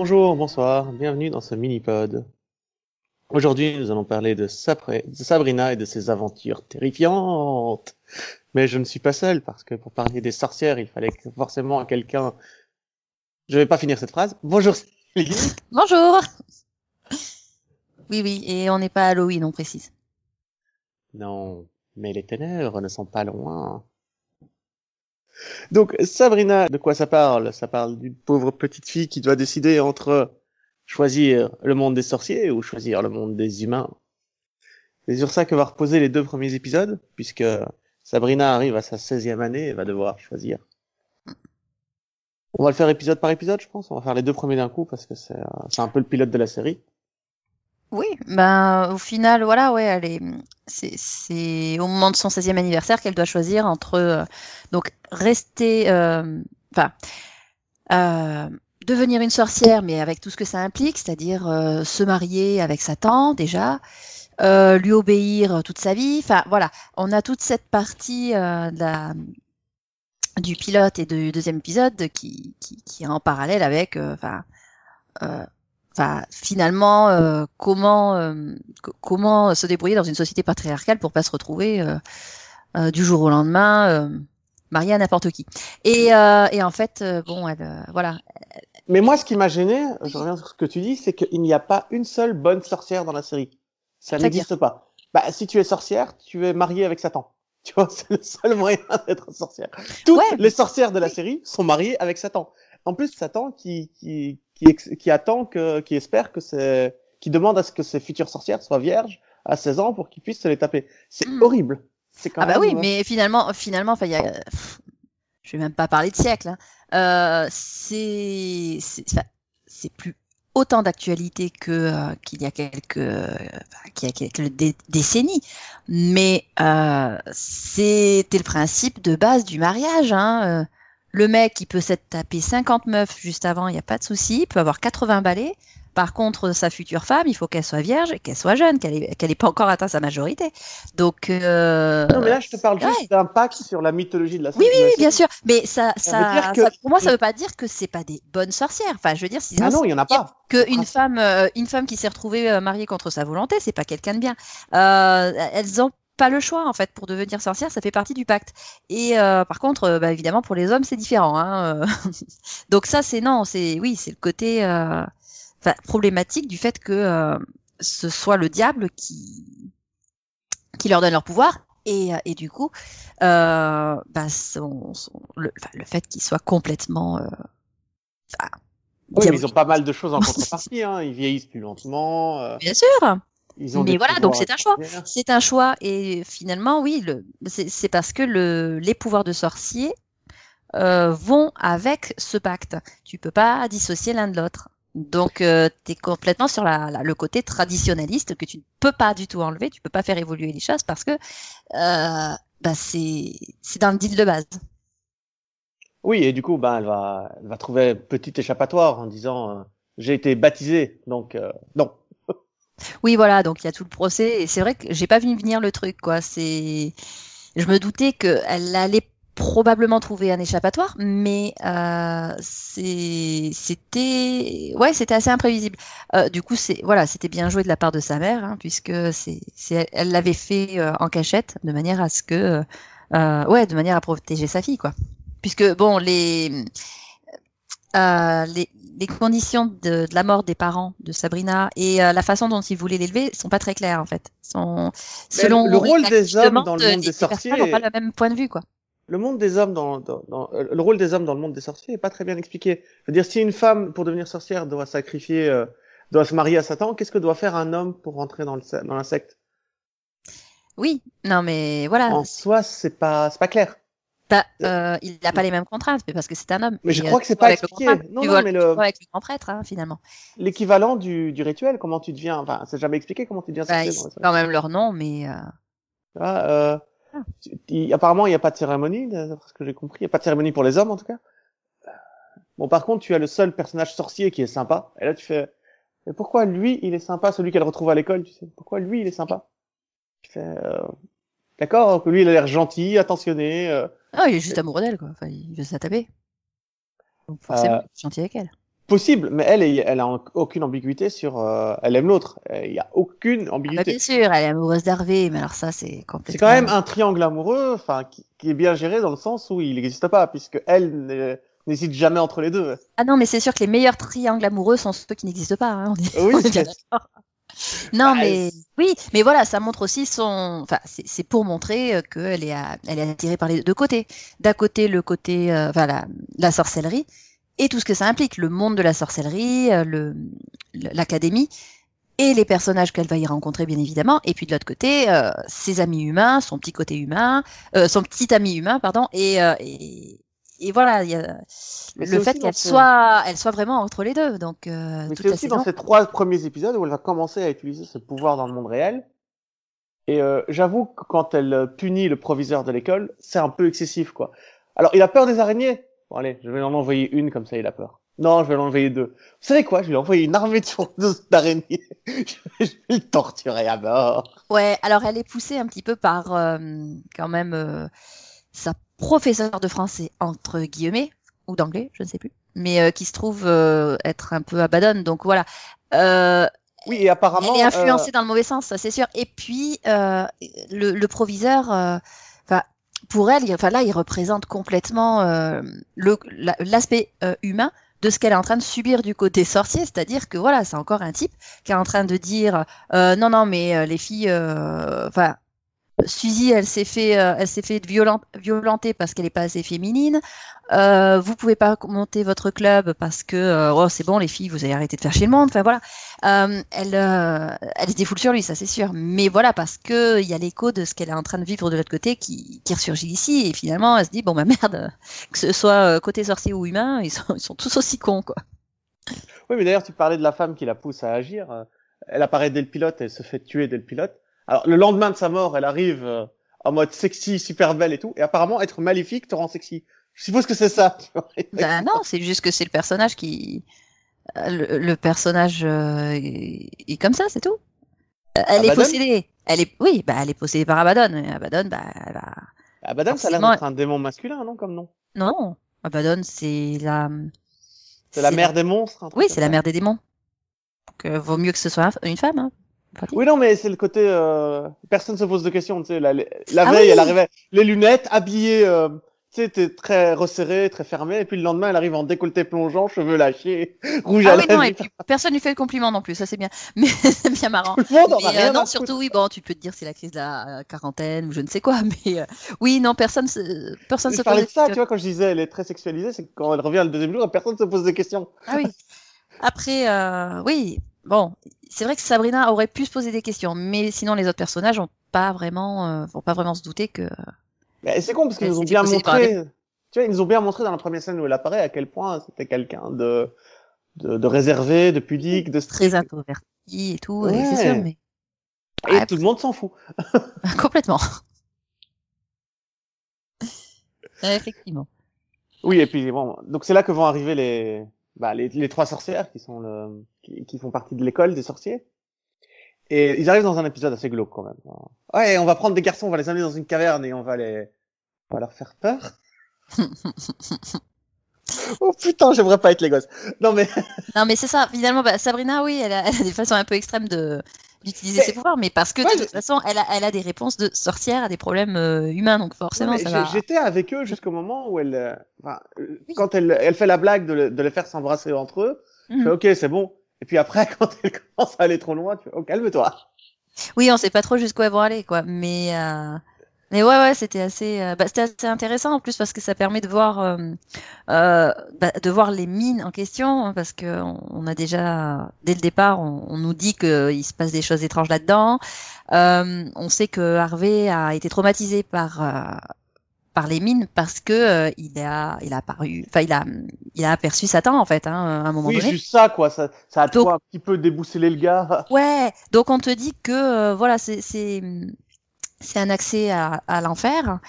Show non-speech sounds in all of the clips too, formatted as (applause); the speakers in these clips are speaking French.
Bonjour, bonsoir, bienvenue dans ce mini-pod. Aujourd'hui, nous allons parler de, Sapre- de Sabrina et de ses aventures terrifiantes. Mais je ne suis pas seul, parce que pour parler des sorcières, il fallait forcément quelqu'un... Je vais pas finir cette phrase. Bonjour Céline. Bonjour Oui, oui, et on n'est pas à Halloween, on précise. Non, mais les ténèbres ne sont pas loin. Donc, Sabrina, de quoi ça parle? Ça parle d'une pauvre petite fille qui doit décider entre choisir le monde des sorciers ou choisir le monde des humains. C'est sur ça que va reposer les deux premiers épisodes, puisque Sabrina arrive à sa 16e année et va devoir choisir. On va le faire épisode par épisode, je pense. On va faire les deux premiers d'un coup parce que c'est un peu le pilote de la série. Oui, ben au final, voilà, ouais, elle est, c'est, au moment de son 16e anniversaire qu'elle doit choisir entre euh, donc rester, euh, enfin, euh, devenir une sorcière, mais avec tout ce que ça implique, c'est-à-dire euh, se marier avec Satan déjà, lui obéir toute sa vie. Enfin, voilà, on a toute cette partie de la, du pilote et du deuxième épisode qui, qui, qui est en parallèle avec, enfin. Enfin, finalement, euh, comment euh, co- comment se débrouiller dans une société patriarcale pour pas se retrouver euh, euh, du jour au lendemain euh, mariée à n'importe qui. Et, euh, et en fait, bon, elle, euh, voilà. Mais moi, ce qui m'a gêné, je reviens sur ce que tu dis, c'est qu'il n'y a pas une seule bonne sorcière dans la série. Ça n'existe pas. Bah, si tu es sorcière, tu es mariée avec Satan. (laughs) Tu vois, c'est le seul moyen (laughs) d'être sorcière. Toutes Ouais. les sorcières de la série sont mariées avec Satan. En plus, Satan qui qui qui, qui attend que, qui espère que c'est, qui demande à ce que ses futures sorcières soient vierges à 16 ans pour qu'ils puissent se les taper. C'est Hmm. horrible. C'est quand Ah bah même, oui, euh, mais finalement, finalement, enfin, il y a, pff, je vais même pas parler de siècle. Hein. Euh, c'est, c'est, plus autant d'actualité que euh, qu'il y a quelques, euh, qu'il y a quelques dé- décennies. Mais euh, c'était le principe de base du mariage. Hein. Le mec, il peut s'être tapé 50 meufs juste avant, il n'y a pas de souci. Il peut avoir 80 balais. Par contre, sa future femme, il faut qu'elle soit vierge et qu'elle soit jeune, qu'elle ait, qu'elle ait pas encore atteint sa majorité. Donc, euh, Non, mais là, je te parle juste ouais. d'impact sur la mythologie de la oui, série. oui, oui, bien sûr. Mais ça, Ça que- ça- pour moi, ça veut pas dire que c'est pas des bonnes sorcières. Enfin, je veux dire, sinon, Ah non, il y en a pas. que une principe. femme, euh, une femme qui s'est retrouvée euh, mariée contre sa volonté, c'est pas quelqu'un de bien. Euh, elles ont pas le choix en fait pour devenir sorcière, ça fait partie du pacte. Et euh, par contre, euh, bah, évidemment pour les hommes c'est différent. Hein, euh. (laughs) Donc ça c'est non, c'est oui c'est le côté euh, problématique du fait que euh, ce soit le diable qui qui leur donne leur pouvoir et, et du coup euh, bah, son, son- le, le fait qu'il soit complètement euh, Oui, mais ils ont pas mal de choses en (laughs) contrepartie. Hein. Ils vieillissent plus lentement. euh, Bien sûr. Ils ont Mais voilà, donc c'est un choix. C'est un choix et finalement, oui, le, c'est c'est parce que le, les pouvoirs de sorcier euh, vont avec ce pacte. Tu peux pas dissocier l'un de l'autre. Donc, tu es complètement sur la, la- le côté traditionnaliste que tu ne peux pas du tout enlever. Tu peux pas faire évoluer les choses parce que euh, bah, c'est c'est dans le deal de base. Oui, et du coup, ben, elle va, elle va trouver un petit échappatoire en disant euh, j'ai été baptisée, donc euh, non. Oui, voilà, donc il y a tout le procès et c'est vrai que j'ai pas vu venir le truc, quoi. C'est, je me doutais qu'elle allait probablement trouver un échappatoire, mais euh, c'était, ouais, c'était assez imprévisible. Euh, du coup, c'est, voilà, c'était bien joué de la part de sa mère, hein, puisque c'est, elle l'avait fait euh, en cachette de manière à ce que, euh, ouais, de manière à protéger sa fille, quoi. Puisque bon, les, euh, les, les conditions de, de la mort des parents de Sabrina et euh, la façon dont ils voulaient l'élever sont pas très claires en fait. Sont, selon le rôle des hommes dans le monde des sorciers n'ont pas le même point de vue quoi. Le monde des hommes dans, dans, dans- euh, le rôle des hommes dans le monde des sorciers est pas très bien expliqué. Je veux dire, si une femme pour devenir sorcière doit sacrifier, euh, doit se marier à Satan, qu'est-ce que doit faire un homme pour rentrer dans le dans la secte? Oui, non mais voilà, En soi, c'est pas c'est pas clair. Bah, euh, il n'a pas les mêmes contraintes, mais parce que c'est un homme. Mais je Et, crois euh, que c'est pas expliqué. Non, non, mais le- avec le grand prêtre hein, finalement. L'équivalent du, du rituel, comment tu deviens, enfin, c'est jamais expliqué comment tu deviens Bah, secte. quand même leur nom, mais euh, Ah, euh, Ah. tu- il- apparemment, il n'y a pas de cérémonie, d'après ce que j'ai compris. Il n'y a pas de cérémonie pour les hommes, en tout cas. Bon, par contre, tu as le seul personnage sorcier qui est sympa. Et là, tu fais, mais pourquoi lui, il est sympa, celui qu'elle retrouve à l'école, tu sais? Pourquoi lui, il est sympa? Tu fais, euh, d'accord, que lui, il a l'air gentil, attentionné. euh. Ah, il est juste amoureux d'elle quoi. Enfin, il veut se la taper. Donc forcément, Euh. il est gentil avec elle. possible, mais elle, elle a aucune ambiguïté sur. Euh, elle aime l'autre. Il y a aucune Ah bah, ambiguïté. bien sûr, elle est amoureuse d'Hervé, mais alors ça, c'est complètement. C'est quand même un triangle amoureux, enfin, qui, qui est bien géré dans le sens où il n'existe pas, puisque elle n'hésite jamais entre les deux. Ah non, mais c'est sûr que les meilleurs triangles amoureux sont ceux qui n'existent pas. Hein. On est, Oui, (laughs) on est bien c'est- d'accord. (laughs) Non, Bah, mais oui, mais voilà, ça montre aussi son. Enfin, c'est pour montrer euh, qu'elle est, à- elle est attirée par les deux côtés. D'un côté, le côté, euh, enfin, la, la sorcellerie et tout ce que ça implique, le monde de la sorcellerie, euh, le l'académie et les personnages qu'elle va y rencontrer, bien évidemment. Et puis de l'autre côté, euh, ses amis humains, son petit côté humain, euh, son petit ami humain, pardon, et euh, et, et voilà, il y a le fait qu'elle ce- soit, elle soit vraiment entre les deux. Donc, euh, Mais c'est aussi saison. dans ces trois premiers épisodes où elle va commencer à utiliser ce pouvoir dans le monde réel. Et euh, j'avoue que quand elle euh, punit le proviseur de l'école, c'est un peu excessif, quoi. Alors, il a peur des araignées? Bon, allez, je vais en envoyer une, comme ça il a peur. Non, je vais en envoyer deux. Vous savez quoi? Je vais lui envoyer une armée de d'araignées. (laughs) je vais le torturer à mort. Ouais, alors elle est poussée un petit peu par euh, quand même euh, sa professeure de français entre guillemets ou d'anglais, je ne sais plus, mais euh, qui se trouve euh, être un peu abadonne. Donc voilà. Euh, Oui, et apparemment... Elle est influencée euh, dans le mauvais sens, ça c'est sûr. Et puis euh, le, le proviseur, euh, enfin pour elle, il- enfin là, il représente complètement euh, la- l'aspect humain de ce qu'elle est en train de subir du côté sorcier, c'est-à-dire que voilà, c'est encore un type qui est en train de dire euh, non non mais euh, les filles, euh, enfin Suzy, elle s'est fait, euh, elle s'est fait violent- violenter parce qu'elle est pas assez féminine. Euh, vous pouvez pas monter votre club parce que euh, oh, c'est bon les filles, vous avez arrêté de faire chier le monde. Enfin voilà, euh, elle, euh, elle se défoule sur lui, ça c'est sûr. Mais voilà parce que il y a l'écho de ce qu'elle est en train de vivre de l'autre côté qui, qui ressurgit ici et finalement elle se dit bon bah merde, (laughs) que ce soit euh, côté sorcier ou humain, ils sont, ils sont tous aussi cons quoi. Oui, mais d'ailleurs, tu parlais de la femme qui la pousse à agir. Elle apparaît dès le pilote, elle se fait tuer dès le pilote. Alors, le lendemain de sa mort, elle arrive euh, en mode sexy, super belle et tout. Et apparemment, être maléfique te rend sexy. Je suppose que c'est ça. tu vois. (laughs) Ben non, c'est juste que c'est le personnage qui, euh, le, le personnage euh, est, comme ça, c'est tout. Euh, Elle est possédée. Elle est, oui, bah elle est possédée par Abaddon. Et Abaddon, bah elle va. Abaddon, ça a l'air un démon masculin, non, comme nom? Non, Abaddon, c'est la. C'est la mère des monstres. Oui, c'est la mère des démons. Donc, euh, vaut mieux que ce soit un- une femme. Hein. Pratique. Oui, non, mais c'est le côté... Euh... Personne se pose de questions, tu sais. La, la Ah veille, oui. elle arrivait les lunettes, habillée... Euh... Tu sais, t'es très resserrée, très fermée, et puis le lendemain, elle arrive en décolleté plongeant, cheveux lâchés, (laughs) rouge Ah à oui, non, lèvres. et puis personne lui fait le compliment non plus, ça c'est bien. (laughs) Mais c'est bien marrant. Tout le monde en a Mais, euh, rien à non, surtout, oui, bon, tu peux te dire c'est la crise de la euh, quarantaine ou je ne sais quoi, (laughs) mais euh, oui, non, personne se, personne Je se parlais pose de ça, tu vois, quand je disais elle est très sexualisée, c'est quand elle revient le deuxième jour, personne se pose des questions. Ah oui. Après, euh, oui, bon, c'est vrai que Sabrina aurait pu se poser des questions, mais sinon les autres personnages ont pas vraiment, euh, vont pas vraiment se douter que. Mais c'est con parce qu'ils nous ont bien montré, tu vois, ils nous ont bien montré dans la première scène où elle apparaît à quel point c'était quelqu'un de, de, de réservé, de pudique, de strict. Très introverti et tout, Ouais. c'est sûr, mais Et Ouais. tout le monde s'en fout. (laughs) complètement. (laughs) Euh, Effectivement. Oui, et puis bon, donc c'est là que vont arriver les, bah, les, les trois sorcières qui sont le, qui, qui font partie de l'école des sorciers. Et ils arrivent dans un épisode assez glauque quand même. Ouais, on va prendre des garçons, on va les amener dans une caverne et on va les, on va leur faire peur. (laughs) oh putain, j'aimerais pas être les gosses. Non mais, Non, mais c'est ça. Finalement, bah, Sabrina, oui, elle a, elle a des façons un peu extrêmes de d'utiliser ses pouvoirs, mais parce que Ouais, de toute façon, elle a, elle a des réponses de sorcière à des problèmes euh, humains, donc forcément, ça va. j'étais avec eux jusqu'au moment où elle, euh, enfin, euh, Oui. quand elle, elle fait la blague de, le- de les faire s'embrasser entre eux, je Mhm. fais ok, c'est bon. Et puis après, (laughs) quand elle commence à aller trop loin, tu fais oh, calme-toi. Oui, on sait pas trop jusqu'où elles vont aller, quoi. Mais, euh... mais ouais, ouais, c'était assez, euh, bah, c'était assez intéressant en plus parce que ça permet de voir, euh, euh, bah, de voir les mines en question, hein, parce que on, on a déjà, dès le départ, on, on nous dit qu'il se passe des choses étranges là-dedans. Euh, on sait que Harvey a été traumatisé par par les mines parce que euh, il a il a apparu, enfin il a il a aperçu Satan en fait, hein, à un moment Oui, donné. juste ça, quoi. Ça, ça a Donc- un petit peu déboussoler le gars. Ouais, donc on te dit que euh, voilà, c'est c'est c'est un accès à, à l'enfer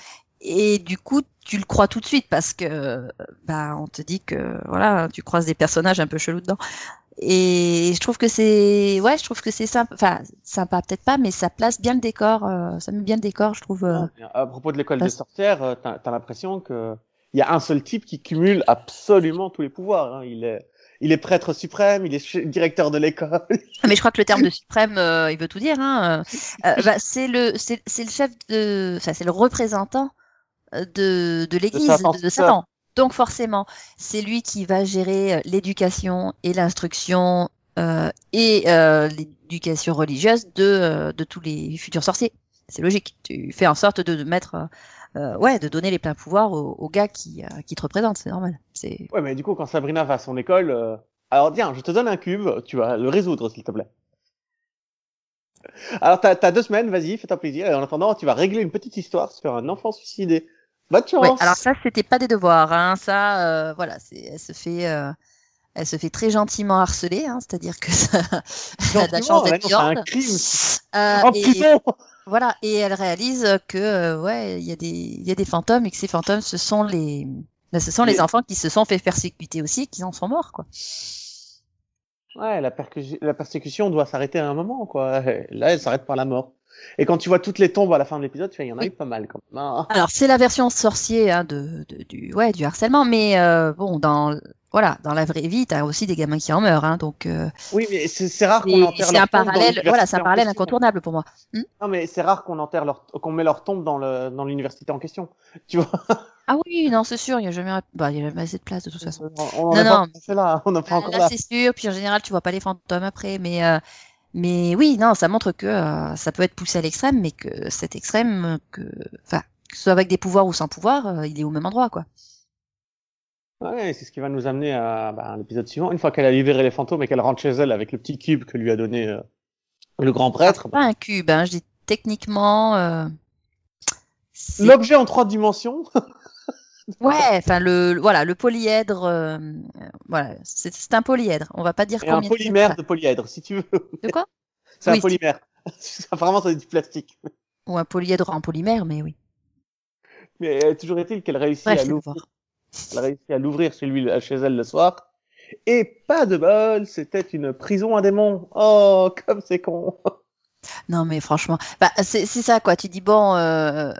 et du coup tu le crois tout de suite parce que bah on te dit que voilà, tu croises des personnages un peu chelous dedans. Et je trouve que c'est ouais, je trouve que c'est sympa enfin sympa peut-être pas mais ça place bien le décor, euh, ça met bien le décor, je trouve. euh. À propos de l'école Parce- des sorcières, euh, t'as as, l'impression que il y a un seul type qui cumule absolument tous les pouvoirs. Hein. Il est, il est prêtre suprême, il est directeur de l'école. Ah, Mais je crois que le terme de (laughs) suprême, euh, il veut tout dire. Hein. Euh, (laughs) bah, c'est le, c'est le chef de, enfin c'est le représentant euh, de de l'Église, de. Satan. Donc forcément, c'est lui qui va gérer l'éducation et l'instruction euh, et euh, l'éducation religieuse de de, de tous les futurs sorciers. C'est logique. Tu fais en sorte de, de mettre, euh, ouais, de donner les pleins pouvoirs aux gars qui, euh, qui te représentent. C'est normal. C'est Ouais, mais du coup, quand Sabrina va à son école, euh, alors tiens, je te donne un cube, tu vas le résoudre, s'il te plaît. Alors, t'as as deux semaines, vas-y, fais-toi plaisir. Et en attendant, tu vas régler une petite histoire sur un enfant suicidé. Bonne chance. Ouais, alors ça, c'était pas des devoirs, hein. Ça, voilà, c'est, elle se fait, elle se fait très gentiment harceler, hein. C'est-à-dire que ça, (laughs) elle a de la chance Gentiment, ouais, d'être non, c'est un crime. Euh, et prison voilà, et elle réalise que, euh, ouais, il y a des, il y a des fantômes et que ces fantômes, ce sont les, ben, ce sont les Les- enfants qui se sont fait persécuter aussi, et qui en sont morts, quoi. Ouais, la, la persécution doit s'arrêter à un moment, quoi. (laughs) Là, elle s'arrête par la mort. Et quand tu vois toutes les tombes à la fin de l'épisode, il y en a Oui. eu pas mal, quand même. hein. Alors c'est la version sorcier hein, de, de- du, ouais, du harcèlement, mais euh, bon, dans, voilà, dans la vraie vie, t'as aussi des gamins qui en meurent, hein, donc. Euh, Oui, mais c'est rare qu'on enterre c'est un parallèle, voilà, c'est un parallèle question. incontournable pour moi. Non, mais c'est rare qu'on enterre leur, qu'on met leur tombe dans le, dans l'université en question. Tu vois. (laughs) Ah oui, non, c'est sûr, il y a jamais, bah, il y a jamais assez de place de toute façon. On on Non, non, pas là, on Ah, encore là, là. c'est sûr. Puis en général, tu vois pas les fantômes après, mais euh, mais oui, non, ça montre que euh, ça peut être poussé à l'extrême, mais que cet extrême, que, enfin, que ce soit avec des pouvoirs ou sans pouvoir, euh, il est au même endroit, quoi. Ouais, c'est ce qui va nous amener à bah, l'épisode suivant. Une fois qu'elle a libéré les fantômes et qu'elle rentre chez elle avec le petit cube que lui a donné euh, le grand prêtre, Pas un cube, hein, je dis techniquement. euh, l'objet en trois dimensions. (laughs) Ouais, enfin le, voilà, le polyèdre, euh, euh, voilà, c'est c'est un polyèdre. On va pas dire Et un combien. polymère de polyèdre, si tu veux. De quoi? (laughs) C'est un Oui. polymère. (laughs) C'est vraiment c'est du plastique. Ou un polyèdre en polymère, mais oui. Mais euh, toujours est-il qu'elle réussit Bref, à l'ouvrir. Elle réussit à l'ouvrir chez lui, chez elle le soir. Et pas de bol, c'était une prison à démons. Oh, comme c'est con. (laughs) Non, mais franchement, bah, c'est c'est ça, quoi. Tu dis, bon, euh,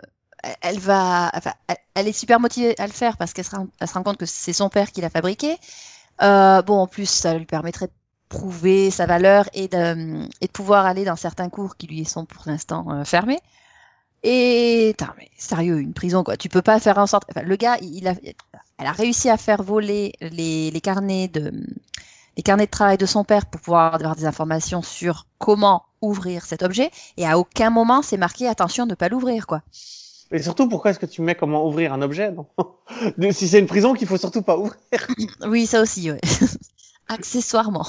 elle va, enfin, elle, est super motivée à le faire parce qu'elle se, rend- compte que c'est son père qui l'a fabriqué. Euh, bon, en plus, ça lui permettrait de prouver sa valeur et de, et de pouvoir aller dans certains cours qui lui sont pour l'instant euh, fermés. Et, putain, mais sérieux, une prison, quoi. Tu peux pas faire en sorte, enfin, le gars, il a, elle a réussi à faire voler les, les carnets de, les carnets de travail de son père pour pouvoir avoir des informations sur comment ouvrir cet objet et à aucun moment c'est marqué attention ne pas l'ouvrir quoi. Et surtout, pourquoi est-ce que tu mets comment ouvrir un objet non (laughs) Si c'est une prison qu'il faut surtout pas ouvrir. (laughs) Oui, ça aussi, ouais. (laughs) Accessoirement.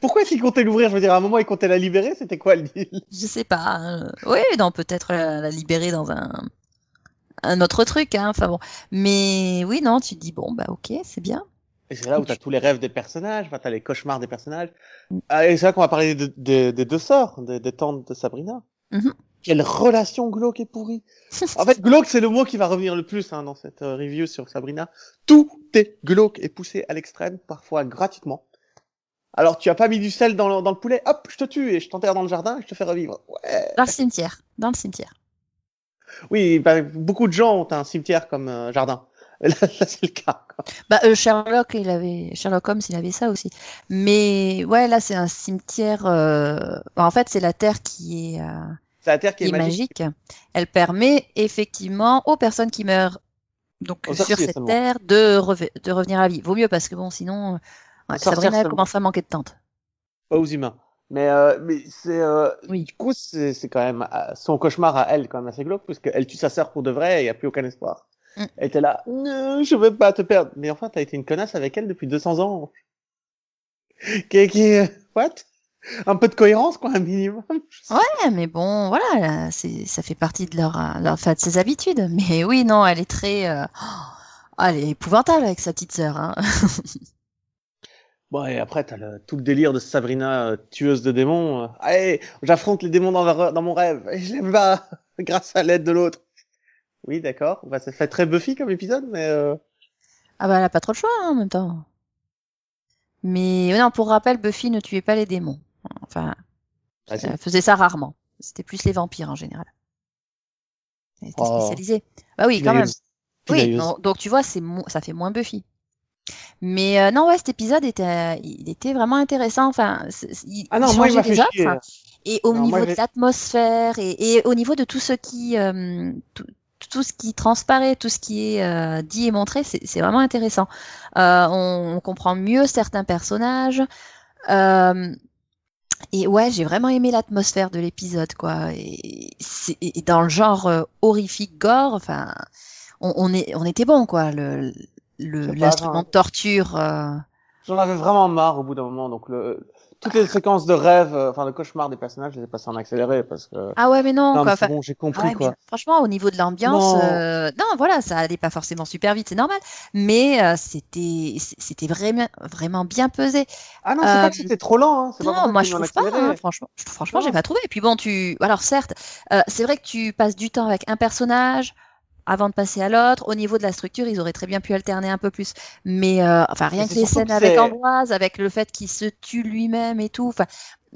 Pourquoi est-ce qu'il comptait l'ouvrir? Je veux dire, à un moment, il comptait la libérer. C'était quoi le deal? Je sais pas. hein. Oui, non, peut-être la, la libérer dans un un autre truc, hein. Enfin bon. Mais oui, non, tu te dis bon, bah ok, c'est bien. Et c'est là où t'as tous les rêves des personnages, enfin, t'as les cauchemars des personnages. Ah, et c'est là qu'on va parler de- de- des deux sorts, des, des tantes de Sabrina. Mhm. Quelle relation glauque et pourrie. en fait, glauque, c'est le mot qui va revenir le plus hein, dans cette euh, review sur Sabrina. Tout est glauque et poussé à l'extrême, parfois gratuitement. Alors, tu as pas mis du sel dans le, dans le poulet, hop, je te tue et je t'enterre dans le jardin et je te fais revivre. Ouais. Dans le cimetière, dans le cimetière. Oui, bah, beaucoup de gens ont un cimetière comme euh, jardin. (laughs) Là, là, c'est le cas. quoi. Bah euh, Sherlock, il avait Sherlock Holmes, il avait ça aussi. Mais ouais, là c'est un cimetière. euh, bah, en fait, c'est la terre qui est. terre qui qui est, est magique. magique, elle permet effectivement aux personnes qui meurent donc Aux sur cette seulement. terre de, reve- de revenir à la vie. Vaut mieux parce que bon, sinon, euh, ouais, Sabrina commence à manquer de tante. pas aux humains. Mais, euh, mais c'est, euh, Oui. du coup, c'est, c'est quand même euh, son cauchemar à elle, quand même assez glauque, parce qu'elle tue sa sœur pour de vrai et il n'y a plus aucun espoir. Mm. Elle était là, non, je veux pas te perdre. Mais enfin, t'as été une connasse avec elle depuis 200 ans. (laughs) Qui, qui, what? Un peu de cohérence, quoi, un minimum. (laughs) Ouais, mais bon, voilà, là, c'est ça fait partie de leur, euh, leur enfin, de ses habitudes. Mais (laughs) oui, non, elle est très, euh, oh, elle est épouvantable avec sa petite sœur. Hein. (laughs) Bon, et après, t'as le, tout le délire de Sabrina, euh, tueuse de démons. Allez, j'affronte les démons dans, dans mon rêve, et je les bats grâce à l'aide de l'autre. Oui, d'accord. Bah, ça fait très Buffy comme épisode, mais euh... Ah bah elle a pas trop le choix hein, en même temps. Mais non, pour rappel, Buffy ne tuait pas les démons. Enfin. Elle faisait ça rarement. C'était plus les vampires en général. Elle était Oh. spécialisée. Bah oui, quand même. Oui, non, donc tu vois, c'est ça fait moins Buffy. Mais euh, non, ouais, cet épisode était, il était vraiment intéressant. Enfin, il, Ah non, il moi, il déjà. enfin, et au Non, niveau moi, de l'atmosphère et, et au niveau de tout ce qui, euh, tout, tout ce qui transparaît, tout ce qui est euh, dit et montré, c'est vraiment intéressant. Euh, on, on comprend mieux certains personnages. Et ouais, j'ai vraiment aimé l'atmosphère de l'épisode, quoi. Et, et dans le genre euh, horrifique gore, enfin, on, on, est, on était bon, quoi. Le, l'instrument de torture. euh, J'en avais vraiment marre au bout d'un moment. Donc, le... toutes les séquences de rêve, euh, enfin, le cauchemar des personnages, je les ai passées en accéléré parce que. Ah ouais, mais non, Non, quoi. mais bon, j'ai compris ouais, quoi. franchement, au niveau de l'ambiance, Non. euh, non, voilà, ça allait pas forcément super vite, c'est normal. Mais euh, c'était, c'était vraiment, vraiment bien pesé. Ah non, c'est pas Euh, que c'était trop lent. Hein. C'est pas Non, moi qu'ils je trouve pas, hein, franchement. Je- Franchement, Non. j'ai pas trouvé. Et puis bon, tu, alors certes, euh, c'est vrai que tu passes du temps avec un personnage avant de passer à l'autre. Au niveau de la structure, ils auraient très bien pu alterner un peu plus. Mais euh, enfin, rien Mais que les scènes que avec Ambroise, avec le fait qu'il se tue lui-même et tout. Enfin,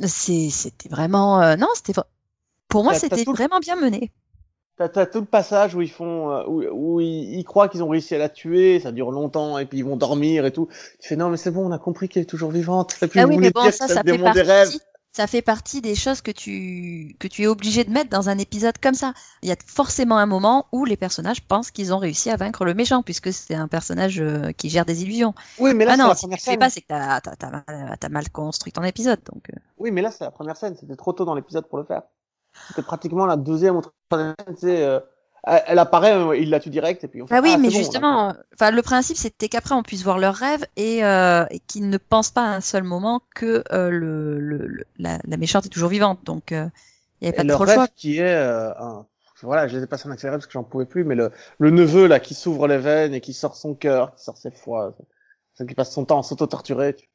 c'était vraiment, euh, non, c'était, pour moi, c'était vraiment bien mené. T'as, tout le passage où ils font, euh, où, où ils, ils croient qu'ils ont réussi à la tuer, ça dure longtemps, et puis ils vont dormir et tout. Tu fais non, mais c'est bon, on a compris qu'elle est toujours vivante. Puis Ah oui, mais bon, ça, ça le fait partie, ça fait partie des choses que tu, que tu es obligé de mettre dans un épisode comme ça. Il y a forcément un moment où les personnages pensent qu'ils ont réussi à vaincre le méchant, puisque c'est un personnage euh, qui gère des illusions. Oui, mais là, ah c'est non, la si tu le fais pas, c'est que t'as, t'as, t'as, mal, construit ton épisode, donc. euh. Oui, mais là, c'est la première scène. C'était trop tôt dans l'épisode pour le faire. C'était pratiquement la deuxième ou troisième scène. Sais, euh, elle, apparaît, euh, il la tue direct, et puis on fait, Bah oui, ah, mais bon, justement, euh, enfin, le principe, c'était qu'après, on puisse voir leurs rêves et, euh, et qu'ils ne pensent pas à un seul moment que euh, le, la, la méchante est toujours vivante. Donc, euh, il n'y avait Et pas le trop le rêve choix. qui est un... voilà je les ai passés en accéléré parce que j'en pouvais plus mais le, le neveu là qui s'ouvre les veines et qui sort son cœur qui sort ses foies qui passe son temps à s'auto-torturer tu-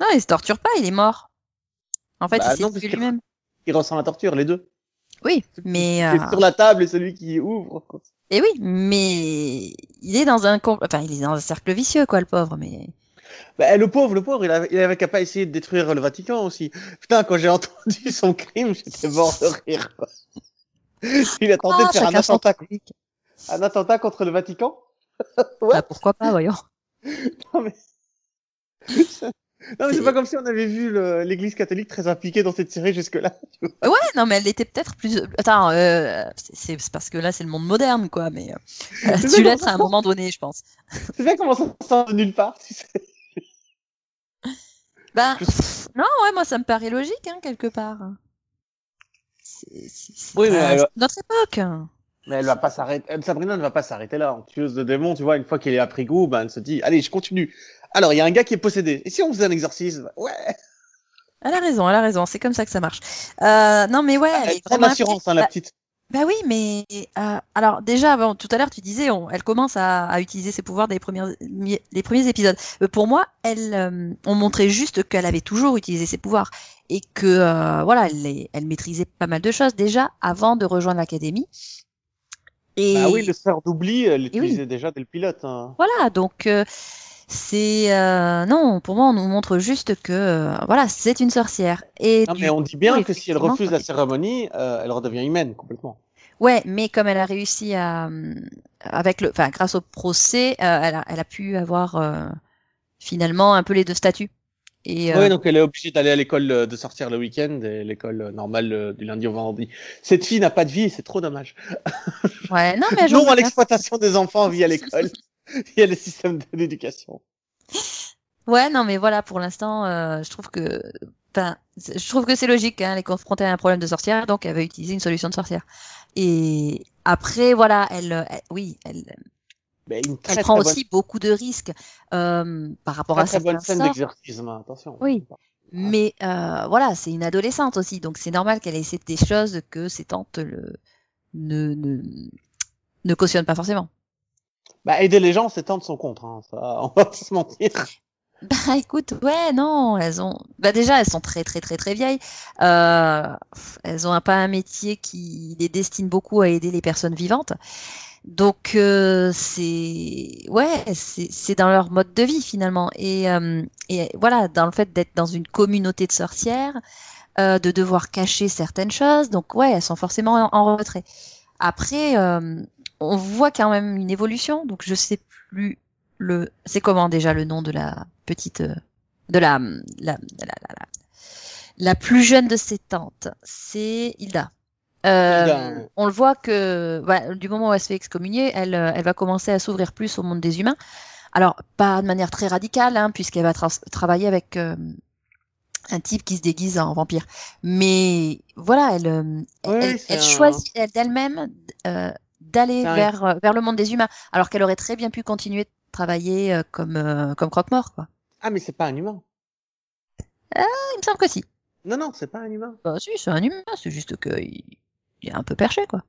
Non, il se torture pas, il est mort. En fait, Bah il s'est tué lui-même. il ressent la torture les deux Oui, mais euh, sur la table et celui qui ouvre et oui, mais il est dans un enfin, il est dans un cercle vicieux, quoi, le pauvre. Mais bah, le pauvre le pauvre il avait, il avait qu'à pas essayer de détruire le Vatican aussi. Putain quand j'ai (laughs) entendu son crime j'étais mort de rire (laughs) il a tenté Ah, de faire un attentat un attentat contre le Vatican. (laughs) Ouais. Bah, pourquoi pas, voyons. Non mais, non, mais c'est pas comme si on avait vu l'Église catholique très impliquée dans cette série jusque-là. tu. Ouais, non, mais elle était peut-être plus. Attends, euh, c'est parce que là, c'est le monde moderne, quoi. Mais euh, a ça, l'être non, à un moment donné, je pense. C'est bien comment ça sort de nulle part, tu sais. Ben, pff, non, ouais, moi, ça me paraît logique, hein, quelque part. C'est Oui, notre époque. Mais elle va pas s'arrêter. euh, Sabrina ne va pas s'arrêter là. En tueuse de démons, tu vois, une fois qu'elle est à pris goût, ben elle se dit, allez, je continue. Alors, il y a un gars qui est possédé. Et si on faisait un exorcisme? Ouais. Elle a raison, elle a raison. C'est comme ça que ça marche. Euh, non, mais ouais, elle Elle est vraiment impliquée. hein, la Bah, petite. Bah oui, mais euh, alors déjà, tout à l'heure tu disais, on- elle commence à, à utiliser ses pouvoirs des premiers, les premiers épisodes. Euh, pour moi, elle, euh, on montrait juste qu'elle avait toujours utilisé ses pouvoirs et que voilà, elle, elle maîtrisait pas mal de choses déjà avant de rejoindre l'académie. Et Bah oui, le sphère d'oubli, elle oui. l'utilisait déjà dès le pilote. hein. voilà, donc euh, c'est euh, non, pour moi, on nous montre juste que euh, voilà, c'est une sorcière. Et Non, mais on dit bien coup, que si elle refuse la cérémonie, euh, elle redevient humaine complètement. Ouais, mais comme elle a réussi à, euh, avec le, enfin, grâce au procès, euh, elle, a, elle a pu avoir euh, finalement un peu les deux statuts. Et euh, Oui, donc elle est obligée d'aller à l'école de sortir le week-end et l'école normale du lundi au vendredi. Cette fille n'a pas de vie c'est trop dommage. ouais, non, mais (laughs) j'en Non à l'exploitation des enfants via l'école, (laughs) (laughs) via le système d'éducation. Ouais, non, mais voilà, pour l'instant, euh, je trouve que, enfin, je trouve que c'est logique. Hein, elle est confrontée à un problème de sorcière, donc elle va utiliser une solution de sorcière. Et après, voilà, elle, euh, elle- oui, elle, Mais une très, elle prend très aussi beaucoup de risques euh, par rapport bonne, à très, très bonne scène d'exorcisme, hein, attention. Oui. Mais euh, voilà, c'est une adolescente aussi, donc c'est normal qu'elle ait des choses que ses tantes le, ne, ne, ne cautionnent pas forcément. Bah, aider les gens, c'est tant de son contre, hein, ça, (laughs) on va pas se mentir. Bah écoute, ouais, non, elles ont. Bah déjà, elles sont très très très très vieilles. Euh, elles ont un, pas un métier qui les destine beaucoup à aider les personnes vivantes. Donc euh, c'est ouais, c'est dans leur mode de vie finalement. Et euh, et voilà, dans le fait d'être dans une communauté de sorcières, euh, de devoir cacher certaines choses. Donc ouais, elles sont forcément en, en retrait. Après, euh, on voit quand même une évolution. Donc je sais plus le, c'est comment déjà le nom de la petite, euh, de la, la, la, la, la, la plus jeune de ses tantes, c'est Hilda. Euh. On le voit que bah, du moment où elle se fait excommunier, elle, euh, elle va commencer à s'ouvrir plus au monde des humains. Alors pas de manière très radicale, hein, puisqu'elle va tra- travailler avec euh, un type qui se déguise en vampire. Mais voilà, elle, euh, Oui, elle, elle un- choisit elle- d'elle-même euh, d'aller vers euh, vers le monde des humains, alors qu'elle aurait très bien pu continuer de travailler euh, comme euh, comme croque-mort, quoi. Ah, mais c'est pas un humain. Il me semble que si. Non, non, c'est pas un humain. Bah si, c'est un humain, c'est juste que il, est un peu perché, quoi.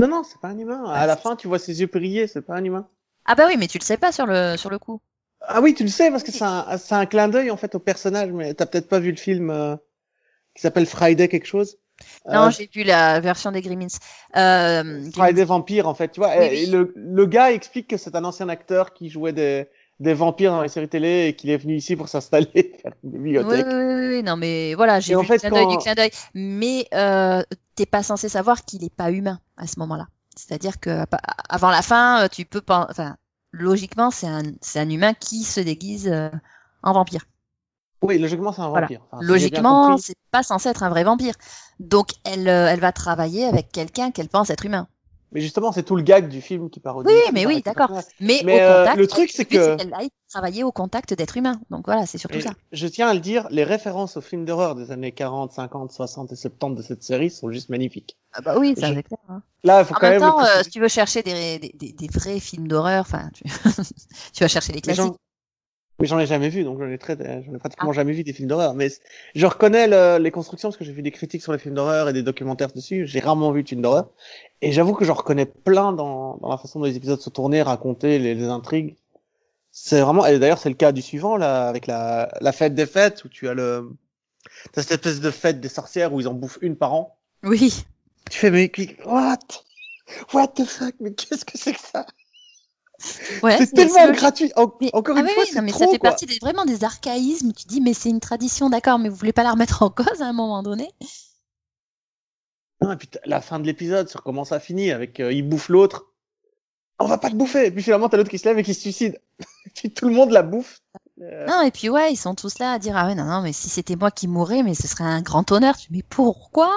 Non, non, c'est pas un humain. À Ah, la c'est- fin, tu vois ses yeux briller, c'est pas un humain. Ah bah oui, mais tu le sais pas sur le sur le coup. Ah oui, tu le sais, parce que c'est un, c'est un clin d'œil, en fait, au personnage, mais t'as peut-être pas vu le film euh, qui s'appelle Friday quelque chose. Non, Euh, j'ai vu la version des Grimmins. Euh, Grimmins. Friday Vampire, en fait, tu vois. Oui, et oui. Le, le gars explique que c'est un ancien acteur qui jouait des, des vampires dans les séries télé et qu'il est venu ici pour (laughs) s'installer, Oui, bibliothèque. oui, oui, oui, non mais voilà, j'ai vu en fait, le clin d'œil quand- du clin d'œil. Mais euh, t'es pas censé savoir qu'il est pas humain à ce moment-là. C'est-à-dire que avant la fin, euh, tu peux pas. Enfin, logiquement, c'est un un humain qui se déguise euh, en vampire. Oui, logiquement, c'est un Voilà. vampire. Enfin, bien Logiquement, c'est pas censé être un vrai vampire. Donc elle euh, elle va travailler avec quelqu'un qu'elle pense être humain. Mais justement, c'est tout le gag du film qui parodie. Oui, mais oui, d'accord. Mais, Mais, au euh, contact, le truc, c'est que- qu'elle aille travailler au contact d'êtres humains. Donc voilà, c'est surtout Et ça. Je tiens à le dire, les références aux films d'horreur des années 40, 50, 60 et 70 de cette série sont juste magnifiques. Ah bah oui, ça Je- c'est clair. hein. Là, faut En quand même même. le temps, euh, si tu veux chercher des, des, des, des vrais films d'horreur, enfin, tu... (laughs) tu vas chercher les classiques. Mais j'en ai jamais vu, donc j'en ai très, j'en ai pratiquement Ah. jamais vu des films d'horreur. Mais je reconnais le- les constructions parce que j'ai vu des critiques sur les films d'horreur et des documentaires dessus. J'ai rarement vu de films d'horreur. Et j'avoue que j'en reconnais plein dans, dans la façon dont les épisodes sont tournés, racontés, les, les intrigues. C'est vraiment, et d'ailleurs, c'est le cas du suivant, là, avec la, la fête des fêtes, où tu as le, t'as cette espèce de fête des sorcières où ils en bouffent une par an. Oui. Tu fais, mais, what? What the fuck? Mais qu'est-ce que c'est que ça? Ouais, c'est tellement gratuit. En- Mais- encore ah une oui, fois, oui, c'est non, mais trop, ça fait quoi. partie des, vraiment des archaïsmes. Tu dis, mais c'est une tradition, d'accord, mais vous voulez pas la remettre en cause à un moment donné? Non, et puis la fin de l'épisode sur comment ça finit avec euh, il bouffe l'autre. On va pas te bouffer. Et puis finalement t'as l'autre qui se lève et qui se suicide. (laughs) et puis tout le monde la bouffe. Euh, Non, et puis ouais, ils sont tous là à dire, ah ouais, non, non, mais si c'était moi qui mourrais, mais ce serait un grand honneur. Tu dis, mais pourquoi?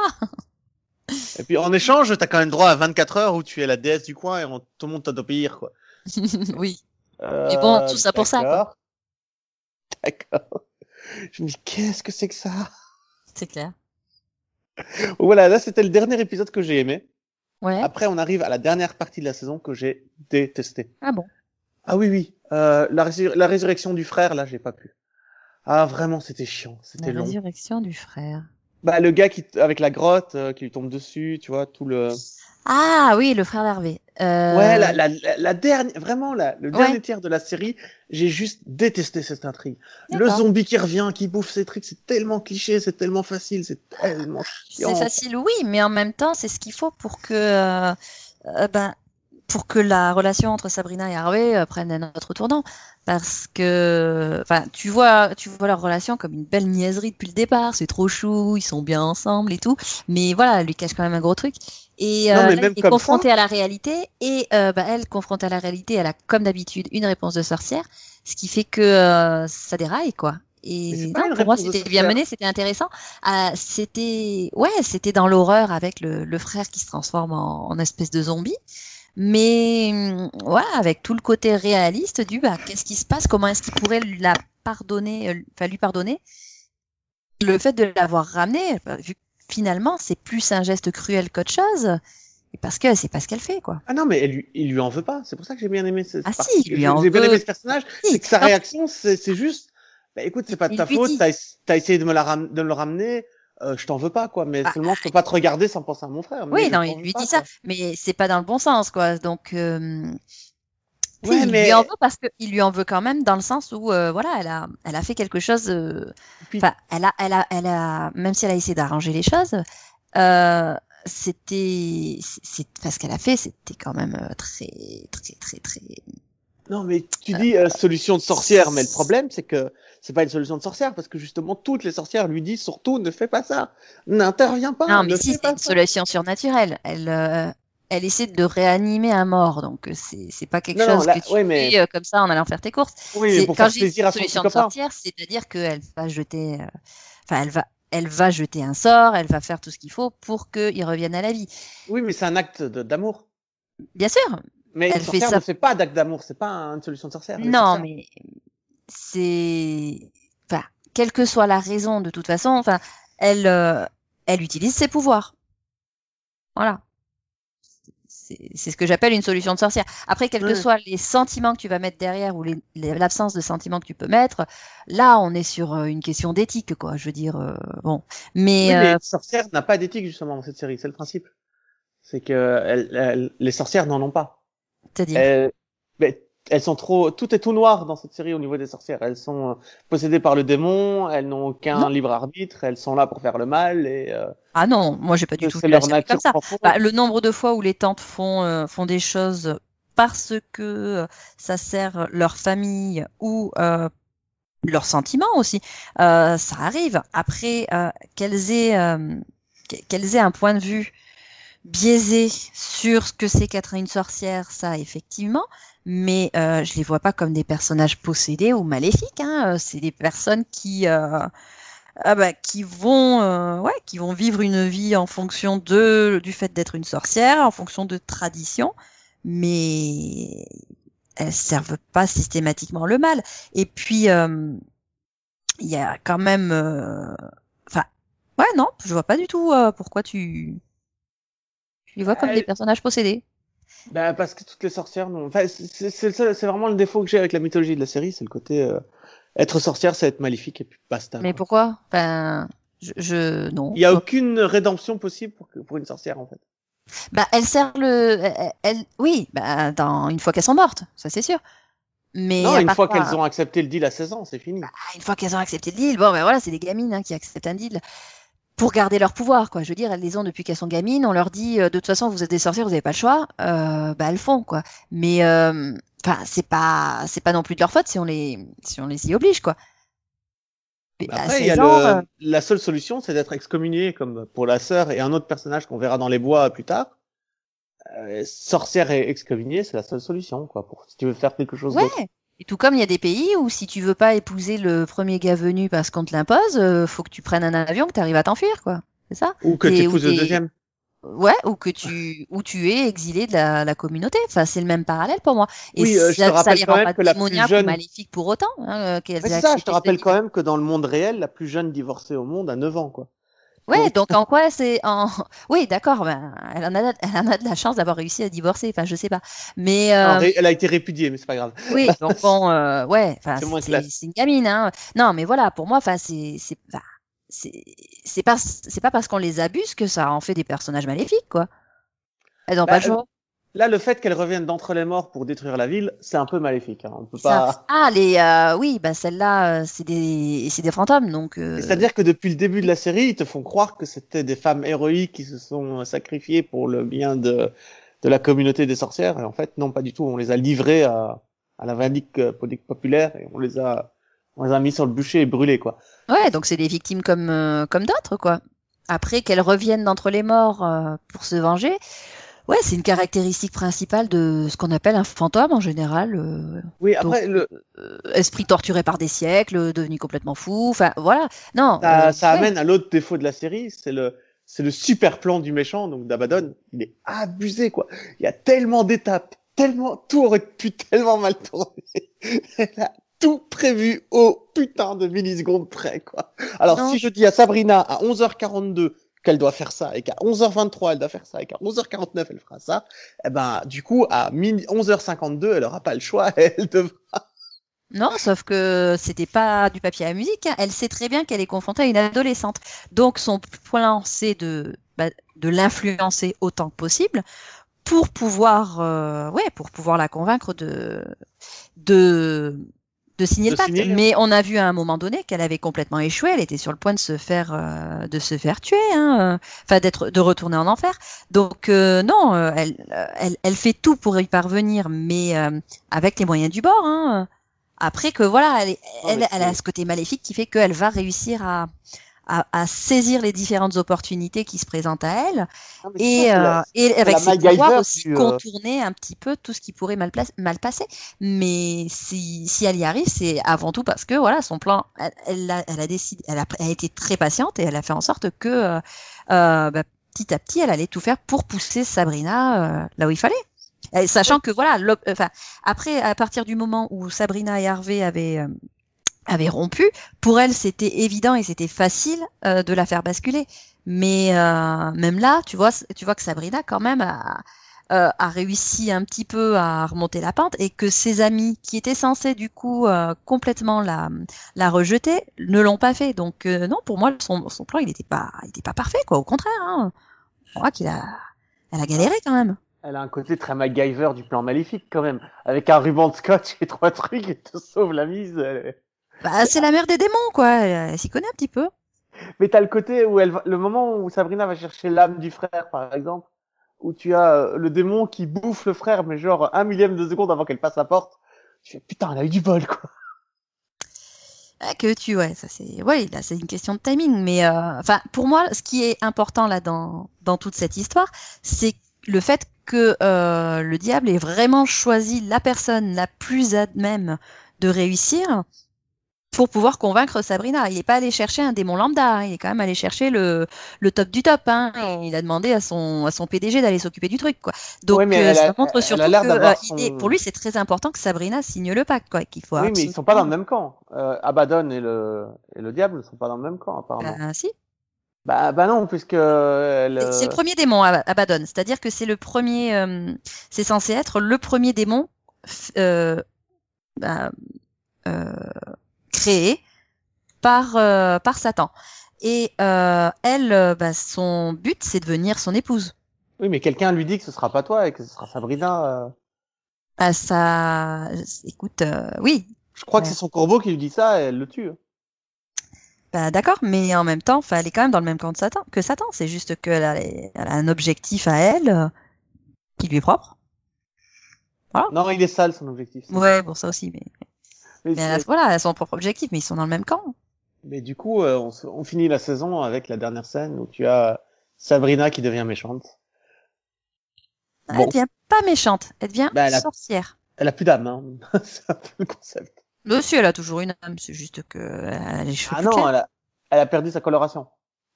Et puis en échange t'as quand même droit à 24 heures où tu es la déesse du coin et on- tout le monde t'obéir quoi. (laughs) Oui. Euh, Mais bon, tout ça pour ça. D'accord. Je me dis qu'est-ce que c'est que ça? C'est clair. Voilà, là c'était le dernier épisode que j'ai aimé. Ouais. Après on arrive à la dernière partie de la saison que j'ai détesté. Ah bon? Ah oui oui, euh, la, résur- la résurrection du frère là j'ai pas pu. Ah vraiment c'était chiant, c'était La long. résurrection du frère. Bah le gars qui avec la grotte euh, qui lui tombe dessus, tu vois tout le. Ah oui, le frère d'Hervé. Euh... Ouais la la, la, la dernière vraiment la, le Ouais. dernier tiers de la série, j'ai juste détesté cette intrigue. Le zombie qui revient, qui bouffe ses trucs, c'est tellement cliché, c'est tellement facile, c'est tellement chiant. C'est facile, oui, mais en même temps, c'est ce qu'il faut pour que, euh, ben, pour que la relation entre Sabrina et Harvey euh, prenne un autre tournant. Parce que, enfin, tu vois, tu vois leur relation comme une belle niaiserie depuis le départ. C'est trop chou, ils sont bien ensemble et tout. Mais voilà, elle lui cache quand même un gros truc. Et Non, euh, là, est confrontée à la réalité. Et euh, bah, elle, confrontée à la réalité, elle a comme d'habitude une réponse de sorcière, ce qui fait que ça déraille, quoi. Et non, pour moi, c'était bien mené, c'était intéressant. C'était ouais, c'était dans l'horreur avec le, le frère qui se transforme en, en espèce de zombie. Mais hum, voilà, avec tout le côté réaliste du bah qu'est-ce qui se passe, comment est-ce qu'il pourrait la pardonner, euh, enfin lui pardonner? Le fait de l'avoir ramené, bah, vu que finalement c'est plus un geste cruel qu'autre chose, et parce que c'est pas ce qu'elle fait quoi. Ah non mais elle lui, il lui en veut pas, c'est pour ça que j'ai bien aimé cette Ah si, il lui en J'ai bien veut. aimé ce personnage, Si, c'est que sa réaction c'est juste, bah écoute c'est pas de ta faute, dit. t'as es- t'as essayé de me la ram- de me le ramener. Euh, je t'en veux pas quoi, mais Ah, seulement je peux pas te regarder sans penser à mon frère. Oui, non, il lui pas, dit ça, quoi. mais c'est pas dans le bon sens, quoi. Donc, euh, si, Ouais, il mais- lui en veut parce que il lui en veut quand même dans le sens où, euh, voilà, elle a, elle a fait quelque chose. euh, Enfin, elle a, elle a, elle a, même si elle a essayé d'arranger les choses, c'était, c'est- c'est, enfin, ce qu'elle a fait, c'était quand même très, très, très, très. Non, mais tu dis solution de sorcière, mais le problème, c'est que c'est pas une solution de sorcière, parce que justement, toutes les sorcières lui disent surtout ne fais pas ça, n'interviens pas, Non, mais si, c'est une ça. solution surnaturelle. Elle, euh, elle essaie de réanimer un mort, donc c'est c'est pas quelque Non, non, chose là- que tu ouais, mais- fais euh, comme ça en allant faire tes courses. Oui, pour quand faire j'ai une solution de sorcière, c'est-à-dire qu'elle va jeter, euh, enfin elle va, elle va jeter un sort, elle va faire tout ce qu'il faut pour qu'il revienne à la vie. Oui, mais c'est un acte d'amour. Bien sûr. Mais Elle fait ça- ne fait pas d'acte d'amour, c'est pas une solution de sorcière. Non, mais c'est, enfin, quelle que soit la raison, de toute façon, enfin, elle, euh, elle utilise ses pouvoirs. Voilà. C'est ce que j'appelle une solution de sorcière. Après, quels que soient les sentiments que tu vas mettre derrière ou l'absence de sentiments que tu peux mettre, là, on est sur euh, une question d'éthique, quoi. Je veux dire, euh, bon. Mais, Oui, mais euh, n'a pas d'éthique justement dans cette série, c'est le principe. C'est que elle- elle- les sorcières n'en ont pas. c'est-à-dire, Elles, sont trop, tout est tout noir dans cette série au niveau des sorcières. Elles sont euh, possédées par le démon, elles n'ont aucun Non. libre arbitre, elles sont là pour faire le mal et euh, ah non, moi, j'ai pas du tout vu la série comme ça. Bah, le nombre de fois où les tantes font, euh, font des choses parce que euh, ça sert leur famille ou euh, leurs sentiments aussi, euh, ça arrive. Après, euh, qu'elles aient, euh, qu'elles aient un point de vue biaisé sur ce que c'est qu'être une sorcière, ça effectivement, mais euh, je les vois pas comme des personnages possédés ou maléfiques. Hein. Euh, C'est des personnes qui euh, ah bah, qui vont euh, qui vont vivre une vie en fonction de du fait d'être une sorcière en fonction de traditions mais elles servent pas systématiquement le mal et puis euh, il y a quand même enfin ouais non je vois pas du tout pourquoi tu tu les vois comme Elle- des personnages possédés Bah, parce que toutes les sorcières n'ont. Enfin, c'est- vraiment le défaut que j'ai avec la mythologie de la série, c'est le côté euh, être sorcière, c'est être maléfique et puis basta. mais quoi. pourquoi? Enfin je, je non Il y a aucune rédemption possible pour, que- pour une sorcière en fait. Bah, elle sert le, elle, elle- oui, bah, dans une fois qu'elles sont mortes, ça c'est sûr. Mais non, une fois qu'elles ont accepté le deal à 16 ans, c'est fini. Ah, une fois qu'elles ont accepté le deal, bon, ben voilà, c'est des gamines hein, qui acceptent un deal pour garder leur pouvoir, quoi. Je veux dire, elles les ont depuis qu'elles sont gamines. On leur dit, euh, de toute façon, vous êtes des sorcières, vous n'avez pas le choix. Euh, bah, elles font, quoi. Mais, euh, enfin, c'est pas, c'est pas non plus de leur faute si on les, si on les y oblige, quoi. Mais à Après, il y a 16 ans, le, euh, la seule solution, c'est d'être excommunié, comme pour la sœur et un autre personnage qu'on verra dans les bois plus tard. Euh, sorcière et excommuniée, c'est la seule solution, quoi, pour si tu veux faire quelque chose d'autre. Et tout comme il y a des pays où si tu veux pas épouser le premier gars venu parce qu'on te l'impose, euh, faut que tu prennes un avion, que tu arrives à t'enfuir, quoi. C'est ça Ou que tu épouses le deuxième. Ouais, ou que tu, ou tu es exilé de la, la communauté. Enfin, c'est le même parallèle pour moi. Et Oui, euh, je te ça, ça rappelle quand même pas que la plus jeune- ou maléfiques pour autant. Hein, euh, ça, je te rappelle quand même que dans le monde réel, la plus jeune divorcée au monde a 9 ans, quoi. Ouais, donc en quoi c'est en. (laughs) Oui, d'accord. Ben, elle en a, elle en a de la chance d'avoir réussi à divorcer. Enfin, je sais pas. Mais euh, Elle a été répudiée, mais c'est pas grave. oui, (laughs) donc bon, euh, ouais. Enfin, C'est une gamine. Hein. Non, mais voilà, pour moi, enfin, c'est, c'est, c'est, c'est pas, c'est pas parce qu'on les abuse que ça en fait des personnages maléfiques, quoi. Elles ont Bah, pas le choix. Là, le fait qu'elle revienne d'entre les morts pour détruire la ville, c'est un peu maléfique. Hein. On peut Ça. pas. Ah, les, euh, oui, bah celle-là, euh, c'est des, c'est des fantômes, donc. euh, C'est-à-dire que depuis le début de la série, ils te font croire que c'était des femmes héroïques qui se sont sacrifiées pour le bien de, de la communauté des sorcières. Et en fait, non, pas du tout. On les a livrées à, à la vindicte euh, politique populaire et on les a, on les a mis sur le bûcher et brûlés, quoi. Ouais, donc c'est des victimes comme, euh, comme d'autres, quoi. Après qu'elles reviennent d'entre les morts euh, pour se venger, ouais, c'est une caractéristique principale de ce qu'on appelle un fantôme en général. euh, Oui, après, le, euh, esprit torturé par des siècles, devenu complètement fou. Enfin, voilà. Non. ça, euh, ça ouais. amène à l'autre défaut de la série, c'est le, c'est le super plan du méchant, donc d'Abaddon. Il est abusé, quoi. Il y a tellement d'étapes, tellement, tout aurait pu tellement mal tourner. (laughs) Elle a tout prévu au putain de millisecondes près, quoi. Alors, Non, si je dis à Sabrina à 11h42 qu'elle doit faire ça, et qu'à 11h23 elle doit faire ça, et qu'à 11h49 elle fera ça, eh ben, du coup, à mini- 11h52, elle aura pas le choix, (laughs) elle devra. Non, sauf que c'était pas du papier à musique. hein. Elle sait très bien qu'elle est confrontée à une adolescente. Donc son plan, c'est de, bah, de l'influencer autant que possible pour pouvoir, euh, ouais, pour pouvoir la convaincre de, de signer De le pacte. signer. Mais on a vu à un moment donné qu'elle avait complètement échoué. Elle était sur le point de se faire, euh, de se faire tuer, hein, euh, enfin d'être, de retourner en enfer. Donc euh, non, euh, elle, euh, elle, elle fait tout pour y parvenir, mais euh, avec les moyens du bord. Hein. Après que voilà, elle, Oh, elle, elle a ce côté maléfique qui fait qu'elle va réussir à, à, à, saisir les différentes opportunités qui se présentent à elle Non, et, ça, euh, et avec ses pouvoirs aussi euh, contourner un petit peu tout ce qui pourrait mal, mal passer. Mais si, si elle y arrive, c'est avant tout parce que voilà, son plan, elle, elle, a, elle a décidé, elle a, elle a été très patiente et elle a fait en sorte que euh, euh, bah, petit à petit, elle allait tout faire pour pousser Sabrina euh, là où il fallait. Et sachant que voilà, enfin après, à partir du moment où Sabrina et Harvey avaient avaient rompu, pour elle c'était évident et c'était facile euh, de la faire basculer. Mais euh, même là, tu vois, tu vois que Sabrina quand même a, euh, a réussi un petit peu à remonter la pente et que ses amis qui étaient censés du coup euh, complètement la, la rejeter ne l'ont pas fait. Donc euh, non, pour moi son, son plan il n'était pas il était pas parfait quoi. Au contraire, hein. on voit qu'il a elle a galéré quand même. Elle a un côté très MacGyver du plan maléfique quand même, avec un ruban de scotch et trois trucs et te sauve la mise. Bah, c'est la mère des démons quoi. Elle, elle s'y connaît un petit peu. Mais t'as le côté où elle, va- le moment où Sabrina va chercher l'âme du frère, par exemple, où tu as euh, le démon qui bouffe le frère, mais genre un millième de seconde avant qu'elle passe la porte. Tu fais putain, elle a eu du bol quoi. Ah, que tu ouais ça c'est ouais là c'est une question de timing mais euh, enfin pour moi ce qui est important là dans dans toute cette histoire c'est le fait que euh, le diable ait vraiment choisi la personne la plus à même de réussir pour pouvoir convaincre Sabrina. Il n'est pas allé chercher un démon lambda, hein. il est quand même allé chercher le, le top du top. Hein. Il a demandé à son, à son PDG d'aller s'occuper du truc. Quoi. Donc mais euh, a- ça montre a surtout que euh, son- il est- pour lui c'est très important que Sabrina signe le pacte. Quoi, qu'il faut oui, mais ils sont pas dans le même camp. Euh, Abaddon et le, et le diable ne sont pas dans le même camp, apparemment. Ah, si. Bah, bah non, puisque elle, C'est- le premier démon, Ab- Abaddon. C'est-à-dire que c'est le premier. euh, c'est censé être le premier démon euh, bah, euh, créé par euh, par Satan. Et euh, elle, euh, bah, son but, c'est de devenir son épouse. Oui, mais quelqu'un lui dit que ce sera pas toi et que ce sera Sabrina. Ah, ça, écoute, oui, Je crois que c'est son corbeau qui lui dit ça et elle le tue. bah, d'accord, mais en même temps, elle est quand même dans le même camp de Satan, que Satan. C'est juste qu'elle a, elle a un objectif à elle qui lui est propre. Non, il est sale son objectif. Ouais, bon ça aussi, mais, Mais, mais elle voilà, elle a son propre objectif, mais ils sont dans le même camp. mais du coup, euh, on, finit la saison avec la dernière scène où tu as Sabrina qui devient méchante. Elle Bon. devient pas méchante, elle devient Bah, elle a- sorcière. Elle a plus d'âme, hein. (laughs) c'est un peu le concept. Monsieur, elle a toujours une âme, c'est juste que elle a les cheveux Ah plus non, clairs. elle a, elle a perdu sa coloration.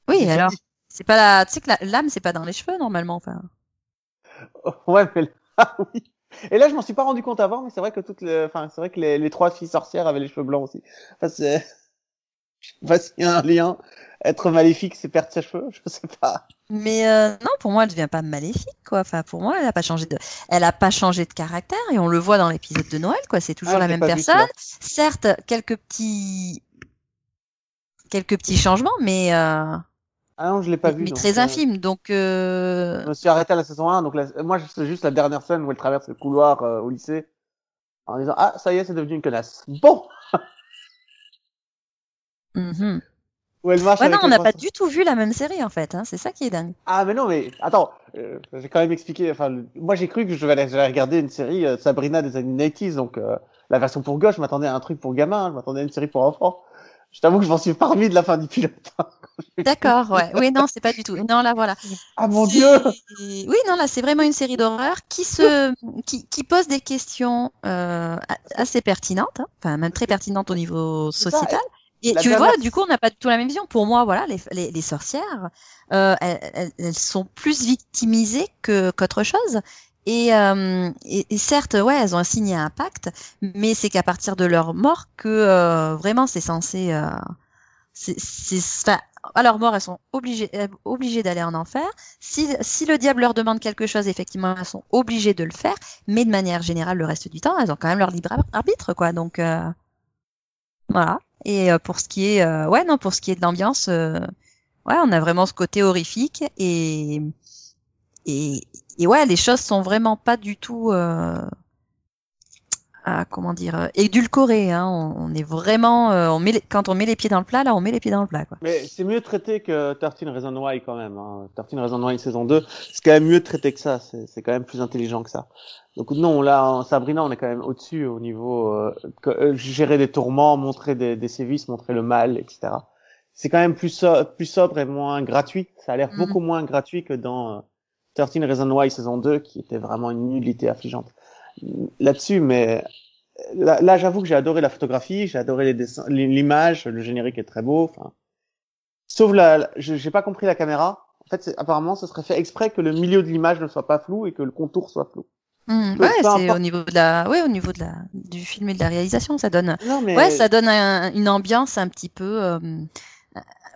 Oui, ont alors, c'est pas la, tu sais que la- l'âme, c'est pas dans les cheveux normalement. Enfin, (laughs) Ouais, mais là, ah (laughs) oui. Et là, je m'en suis pas rendu compte avant, mais c'est vrai que toutes les, enfin, c'est vrai que les, les trois filles sorcières avaient les cheveux blancs aussi. Enfin, c'est, (laughs) je sais pas s'il y a un lien. Être maléfique, c'est perdre ses cheveux, je sais pas. mais euh, non, pour moi, elle devient pas maléfique, quoi. Enfin, pour moi, elle a pas changé de, elle a pas changé de caractère et on le voit dans l'épisode de Noël, quoi. C'est toujours Ah, la même personne. Certes, quelques petits, quelques petits changements, mais euh, Ah non, je l'ai pas vu. mais donc, très euh, infimes. Donc, euh, Je me suis arrêté à la saison 1, donc la- moi, c'est juste la dernière scène où elle traverse le couloir euh, au lycée en disant ah ça y est, c'est devenu une connasse. Bon, mhm. où elle marche. Ouais, non, on n'a pas du tout vu la même série en fait. Hein. C'est ça qui est dingue. Ah mais non, mais attends, euh, j'ai quand même expliqué. Enfin, moi j'ai cru que je vais regarder une série euh, Sabrina des années 90s, donc euh, la version pour gauche. Je m'attendais à un truc pour gamin, hein, je m'attendais à une série pour enfants. Je t'avoue que je m'en suis pas remis de la fin du pilote. (laughs) D'accord, ouais. Oui, non, c'est pas du tout. Non, là, voilà. ah mon dieu Oui, non, là, c'est vraiment une série d'horreur qui se, qui, qui pose des questions euh, assez pertinentes, hein. enfin même très pertinentes au niveau sociétal. Et la tu dernière- vois, du coup, on n'a pas du tout la même vision. Pour moi, voilà, les, les, les sorcières, euh, elles, elles- sont plus victimisées que qu'autre chose. Et, euh, et, et certes, ouais, elles ont un pacte, mais c'est qu'à partir de leur mort que euh, vraiment c'est censé, euh, c'est, c'est, enfin, à leur mort, elles sont obligées, euh, obligées d'aller en enfer. Si, si le diable leur demande quelque chose, effectivement, elles sont obligées de le faire, mais de manière générale, le reste du temps, elles ont quand même leur libre arbitre, quoi. Donc euh, voilà. Et euh, pour ce qui est, euh, ouais, non, pour ce qui est de l'ambiance, euh, ouais, on a vraiment ce côté horrifique et et, et ouais, les choses sont vraiment pas du tout, ah, comment dire, euh, édulcorées. Hein. On, on est vraiment, euh, on met les- quand on met les pieds dans le plat, là, on met les pieds dans le plat, quoi. Mais c'est mieux traité que 13 Reasons Why quand même. Hein. 13 Reasons Why saison 2, c'est quand même mieux traité que ça. C'est c'est quand même plus intelligent que ça. Donc non, là, en Sabrina, on est quand même au-dessus au niveau euh, que- euh, gérer des tourments, montrer des, des sévices, montrer le mal, etc. c'est quand même plus, so plus sobre et moins gratuit. Ça a l'air Mhm. beaucoup moins gratuit que dans euh, 13 Reasons Why saison 2, qui était vraiment une nullité affligeante là-dessus. Mais là, là j'avoue que j'ai adoré la photographie, j'ai adoré les dessins, l'image, le générique est très beau. Enfin, sauf la, la- j'ai pas compris la caméra. En fait, apparemment, ce serait fait exprès que le milieu de l'image ne soit pas flou et que le contour soit flou. Peu- ouais, c'est au niveau de la, ouais, au niveau de la, du film et de la réalisation, ça donne, Non, mais ouais, ça donne un- une ambiance un petit peu, euh,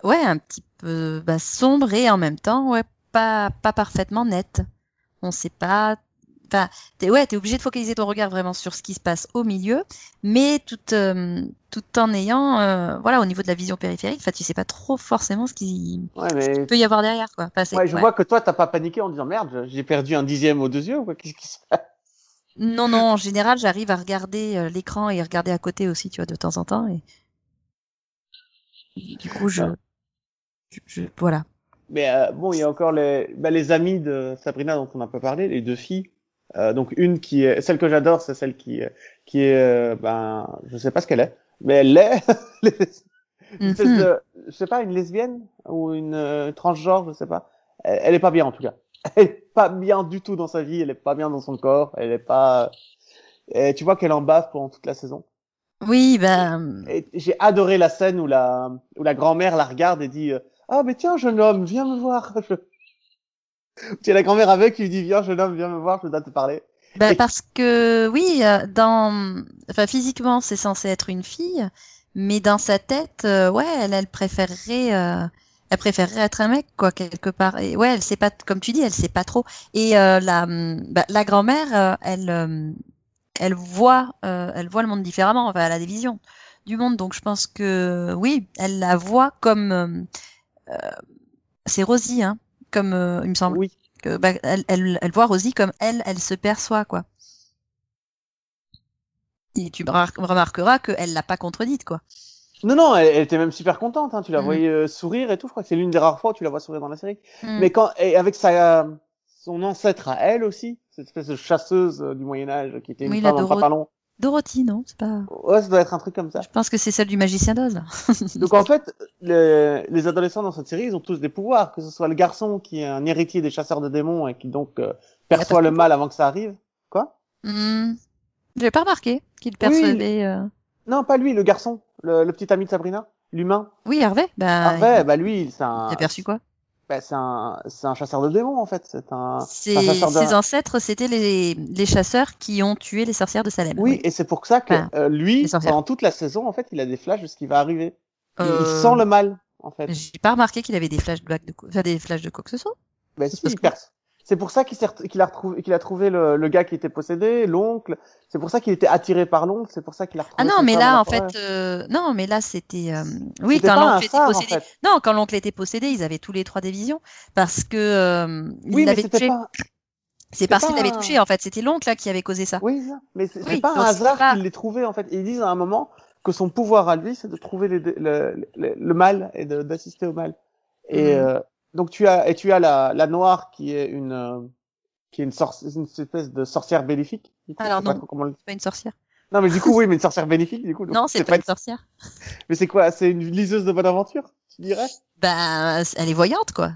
ouais, un petit peu bah, sombre et en même temps, ouais, pas, pas parfaitement nette. On sait pas. Enfin, t'es, ouais, t'es obligé de focaliser ton regard vraiment sur ce qui se passe au milieu, mais tout, euh, tout en ayant, euh, voilà, au niveau de la vision périphérique, enfin, tu sais pas trop forcément ce qui ouais, mais peut y avoir derrière, quoi. Enfin, c'est- ouais, je ouais. vois que toi, t'as pas paniqué en disant merde, j'ai perdu un dixième aux deux yeux ou quoi Qu'est-ce qui se passe? Non, non, en général, j'arrive à regarder euh, l'écran et regarder à côté aussi, tu vois, de temps en temps. Et... Du coup, je... je, je- Voilà. Mais euh, bon, il y a encore les, bah, les amis de Sabrina dont on n'a pas parlé, les deux filles. Euh, donc une qui est celle que j'adore, c'est celle qui qui est euh, ben je sais pas ce qu'elle est, mais elle (laughs) une espèce Mhm. de je sais pas une lesbienne ou une euh, transgenre, je sais pas. Elle, elle est pas bien en tout cas. (laughs) Elle est pas bien du tout dans sa vie, elle est pas bien dans son corps, elle est pas. Et tu vois qu'elle en bave pendant toute la saison. Oui, ben... J'ai adoré la scène où la où la grand-mère la regarde et dit euh, ah mais tiens jeune homme viens me voir. (laughs) Je... Tu as la grand-mère avec qui lui dit viens jeune homme viens me voir je dois te parler. Et- parce que, oui, euh, dans... Enfin, physiquement, c'est censé être une fille, mais dans sa tête, euh, ouais, elle, elle préférerait... euh, Elle préférerait être un mec, quoi, quelque part. Et ouais, elle sait pas, comme tu dis, elle sait pas trop. Et euh, la, bah, la grand-mère, elle, elle voit, elle voit le monde différemment. Enfin, elle a des visions du monde. Donc, je pense que oui, elle la voit comme. c'est Rosie, hein, comme euh, il me semble. Oui. Que, bah, elle, elle, elle voit Rosie comme elle, elle se perçoit, quoi. Et tu remar- remarqueras qu'elle l'a pas contredite, quoi. Non non elle, elle était même super contente hein. tu la Mhm. voyais euh, sourire et tout je crois que c'est l'une des rares fois où tu la vois sourire dans la série. Mm. Mais quand et avec sa son ancêtre à elle aussi cette espèce de chasseuse euh, du Moyen Âge qui était une Oui, femme en pantalon. Dorothy, non, c'est pas. Ouais ça doit être un truc comme ça. Je pense que c'est celle du magicien d'Oz. (laughs) Donc en fait, les, les adolescents dans cette série, ils ont tous des pouvoirs, que ce soit le garçon qui est un héritier des chasseurs de démons et qui donc euh, perçoit le mal avant que ça arrive. Quoi? Hmm. J'avais pas remarqué qu'il percevait. euh, Non, pas lui, le garçon, le, le petit ami de Sabrina, l'humain. Oui, Hervé. Bah, Harvey, bah lui, c'est un, il a perçu quoi? Bah, c'est un, c'est un chasseur de démons en fait. C'est un, Ses, un de- ses ancêtres, c'était les, les chasseurs qui ont tué les sorcières de Salem. Oui, et c'est pour ça que Enfin, euh, lui, pendant toute la saison, en fait, il a des flashs de ce qui va arriver. Il, il Euh, sent le mal, en fait. J'ai pas remarqué qu'il avait des flashbacks de quoi, enfin, des flashs de quoi que ce soit. Bah, c'est si, il que- perce. C'est pour ça qu'il a retrouvé, qu'il a trouvé le, le gars qui était possédé, l'oncle. C'est pour ça qu'il était attiré par l'oncle. C'est pour ça qu'il a retrouvé. Ah non, mais là, en fait, euh, non, mais là, c'était, euh, oui, quand l'oncle était en possédé. fait. Non, quand l'oncle était possédé, ils avaient tous les trois des visions parce que euh, il Oui, l'avait touché. pas. C'est parce qu'il l'avait un- touché, en fait. C'était l'oncle là qui avait causé ça. Oui, mais c'est Oui, pas un hasard pas- qu'il l'ait trouvé en fait. Ils disent à un moment que son pouvoir à lui, c'est de trouver les- le, le, le mal et d'assister au mal. Et Mhm. euh, donc tu as et tu as la, la noire qui est une euh, qui est une, une espèce de sorcière bénéfique. Alors pas non. comment C'est pas une sorcière. Non mais du coup (laughs) oui, mais une sorcière bénéfique du coup. Non, c'est pas une sorcière. Mais c'est quoi C'est une liseuse de bonne aventure, tu dirais? Ben, elle est voyante, quoi.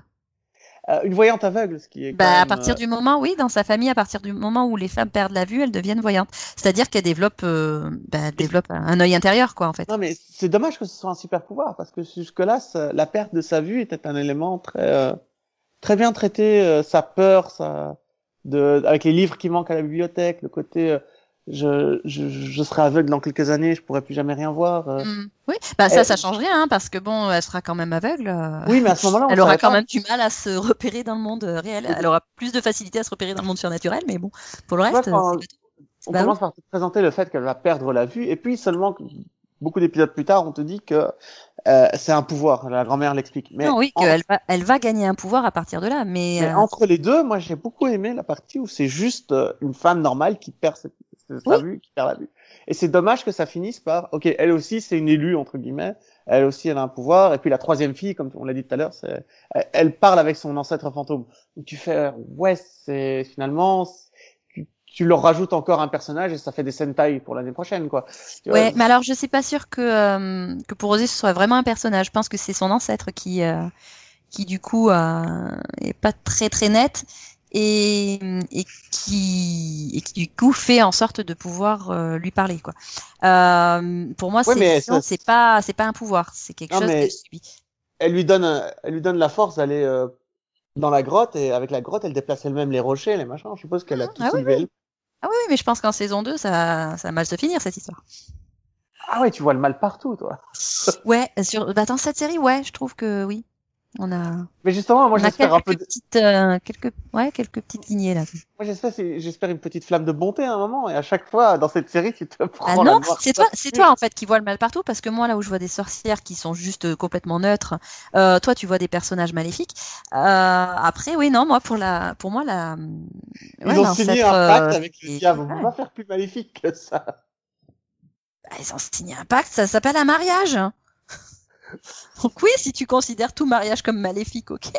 Euh, Une voyante aveugle, ce qui est. quand Bah, à partir euh, du moment, oui, dans sa famille, à partir du moment où les femmes perdent la vue, elles deviennent voyantes. C'est-à-dire qu'elles développent, euh, bah, développent un œil intérieur, quoi, en fait. Non mais c'est dommage que ce soit un super pouvoir parce que jusque là, la perte de sa vue était un élément très euh, très bien traité. euh, sa peur, sa de avec les livres qui manquent à la bibliothèque, le côté euh, je, je je serai aveugle dans quelques années, je pourrai plus jamais rien voir. euh. Mm. Oui, bah ça, ça change rien, hein, parce que bon, elle sera quand même aveugle. euh, Oui, mais à ce moment-là, (laughs) Elle aura quand pas. même du mal à se repérer dans le monde euh, réel. Elle aura plus de facilité à se repérer dans le monde surnaturel, mais bon, pour le reste, quand- On Bah commence par te présenter le fait qu'elle va perdre la vue, et puis seulement beaucoup d'épisodes plus tard, on te dit que euh, c'est un pouvoir. La grand-mère l'explique. Mais non, oui, en- qu'elle va, elle va gagner un pouvoir à partir de là, mais, Mais euh, entre les deux, moi j'ai beaucoup aimé la partie où c'est juste une femme normale qui perd sa Oui. vue, qui perd la vue. Et c'est dommage que ça finisse par, ok, elle aussi c'est une élue entre guillemets, elle aussi elle a un pouvoir. Et puis la troisième fille, comme on l'a dit tout à l'heure, c'est, elle, parle avec son ancêtre fantôme. Donc tu fais, ouais, c'est finalement, tu, leur rajoutes encore un personnage et ça fait des Sentai pour l'année prochaine, quoi. Ouais, mais alors je suis pas sûre que, euh, que pour Rosé ce soit vraiment un personnage. Je pense que c'est son ancêtre qui, euh, qui du coup euh, est pas très très net et, et, qui, et qui du coup fait en sorte de pouvoir euh, lui parler quoi. Euh, pour moi, Ouais, c'est ça- pas c'est pas un pouvoir, c'est quelque Non, chose qu'elle subit. elle lui donne, un- elle lui donne la force d'aller euh, dans la grotte et avec la grotte, elle déplace elle-même les rochers, les machins. Je suppose qu'elle a tout Ah oui, elle. Ah oui, oui, mais je pense qu'en saison 2, ça, ça va mal se finir cette histoire. Ah ouais, tu vois le mal partout, toi. Ouais, sur bah, dans cette série, ouais, je trouve que oui. On a, Mais justement, moi j'espère un peu, de- petites, euh, quelques, ouais, quelques petites lignées là. moi j'espère, j'espère une petite flamme de bonté à un moment. Et à chaque fois dans cette série, tu te (laughs) prends Ah non, c'est toi, c'est toi en fait qui vois le mal partout parce que moi là où je vois des sorcières qui sont juste euh, complètement neutres, euh, toi tu vois des personnages maléfiques. Euh, après oui non moi pour la, pour moi la, Ils ouais, ont signé un pacte euh, avec le et- diable. On va pas faire plus maléfique que ça. Bah, ils ont signé un pacte, ça s'appelle un mariage. Donc oui, si tu considères tout mariage comme maléfique, ok.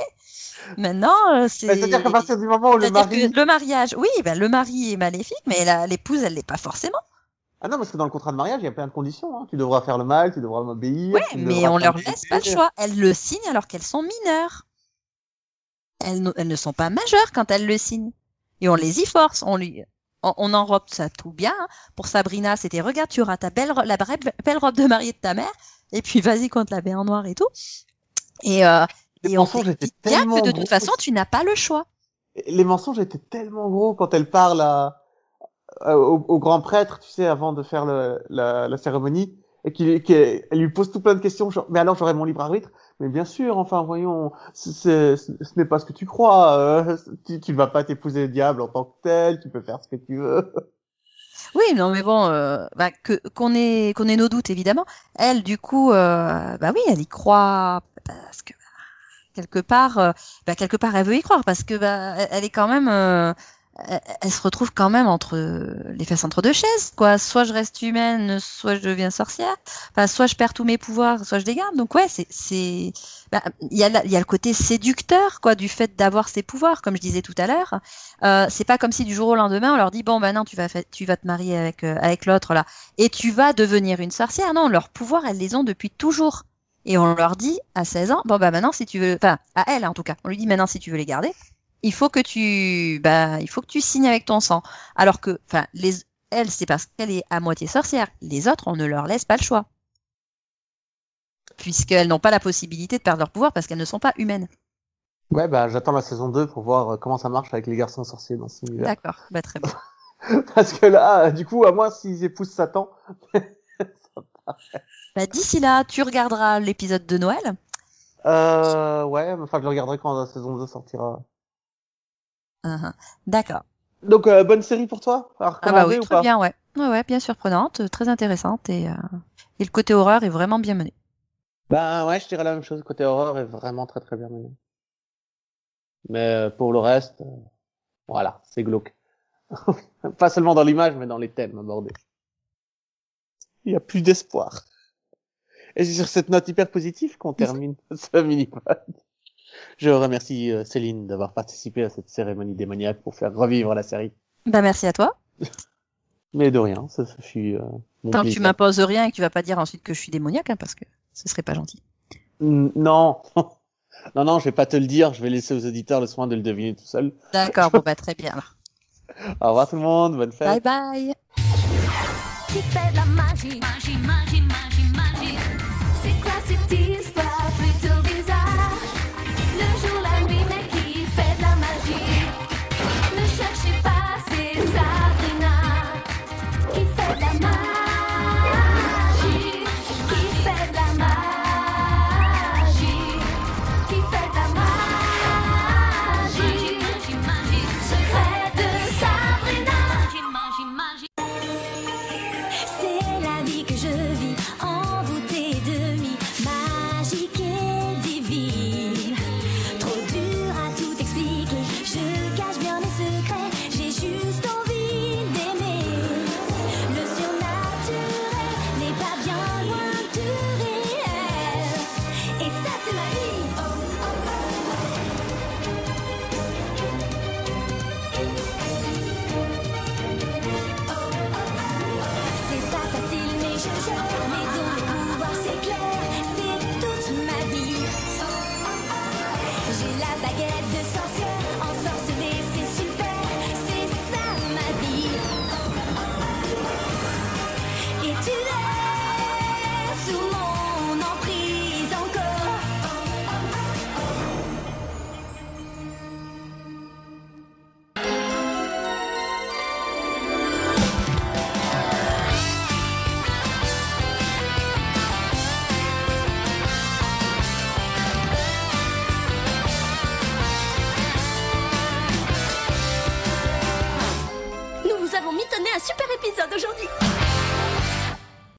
Maintenant, euh, c'est. C'est-à-dire qu'à partir du moment où le mari, que le mariage, oui, ben, le mari est maléfique, mais l'épouse, elle l'est pas forcément. ah non, parce que dans le contrat de mariage, il y a plein de conditions. Hein. Tu devras faire le mal, tu devras m'obéir. Tu mais on leur laisse pas le choix. Elles le signent alors qu'elles sont mineures. Elles, ne- elles ne sont pas majeures quand elles le signent. Et on les y force. On lui, on, on enrobe ça tout bien. hein. Pour Sabrina, c'était regarde, tu auras ta belle, la belle robe de mariée de ta mère. Et puis vas-y, qu'on te l'habille en noir et tout. Et, euh, Les et on mensonges étaient dit bien tellement que de gros. toute façon, tu n'as pas le choix. les mensonges étaient tellement gros quand elle parle à, à- au, au grand prêtre, tu sais, avant de faire le, la, la cérémonie, et qu'il qu'elle elle lui pose tout plein de questions. Genre, mais alors j'aurai mon libre arbitre? Mais bien sûr, enfin voyons, ce n'est pas ce que tu crois. euh, tu, tu ne vas pas t'épouser le diable en tant que tel. Tu peux faire ce que tu veux. Oui, non, mais bon, euh, bah, que qu'on ait qu'on ait nos doutes évidemment. Elle, du coup, euh, bah oui, elle y croit parce que bah, quelque part, euh, bah, quelque part, elle veut y croire parce que bah, elle- est quand même, euh, elle, se retrouve quand même entre les fesses entre deux chaises, quoi. Soit je reste humaine, soit je deviens sorcière. Enfin, soit je perds tous mes pouvoirs, soit je les garde. Donc ouais, c'est c'est, bah, il y a il y a le côté séducteur, quoi, du fait d'avoir ces pouvoirs, comme je disais tout à l'heure. Euh, c'est pas comme si du jour au lendemain on leur dit bon ben non tu vas tu vas te marier avec euh, avec l'autre là et tu vas devenir une sorcière. Non, leurs pouvoirs elles les ont depuis toujours. Et on leur dit à 16 ans bon bah maintenant si tu veux enfin à elle en tout cas, on lui dit maintenant si tu veux les garder, il faut que tu bah il faut que tu signes avec ton sang. Alors que enfin les elle c'est parce qu'elle est à moitié sorcière. Les autres on ne leur laisse pas le choix. Puisqu'elles n'ont pas la possibilité de perdre leur pouvoir parce qu'elles ne sont pas humaines. Ouais, bah j'attends la saison 2 pour voir euh, comment ça marche avec les garçons sorciers dans cet univers. D'accord, bah très bien. (laughs) Parce que là, du coup, à moins s'ils épousent Satan, (laughs) Bah, d'ici là, tu regarderas l'épisode de Noël. euh, ouais, enfin je le regarderai quand la saison 2 sortira. Uhum. D'accord. Donc euh, bonne série pour toi Ah bah oui, ou très pas? bien, ouais. Ouais, ouais, bien surprenante, très intéressante et, euh, et le côté horreur est vraiment bien mené. Bah ouais, je dirais la même chose. Côté horreur est vraiment très très bien mené. Mais euh, pour le reste, euh, voilà, c'est glauque. (laughs) Pas seulement dans l'image, mais dans les thèmes abordés. Il y a plus d'espoir. Et c'est sur cette note hyper positive qu'on termine (laughs) ce mini-pod. Je remercie euh, Céline d'avoir participé à cette cérémonie démoniaque pour faire revivre la série. Bah merci à toi. (laughs) Mais de rien, ça, ça fut euh, mon Tant que tu m'imposes rien et que tu vas pas dire ensuite que je suis démoniaque, hein, parce que ce serait pas gentil. Mm, Non, (laughs) non, non, je vais pas te le dire. Je vais laisser aux auditeurs le soin de le deviner tout seul. D'accord, bon (laughs) bah très bien. alors. Au revoir tout le monde, bonne fête. Bye bye. Qui fait de la magie, magie, magie.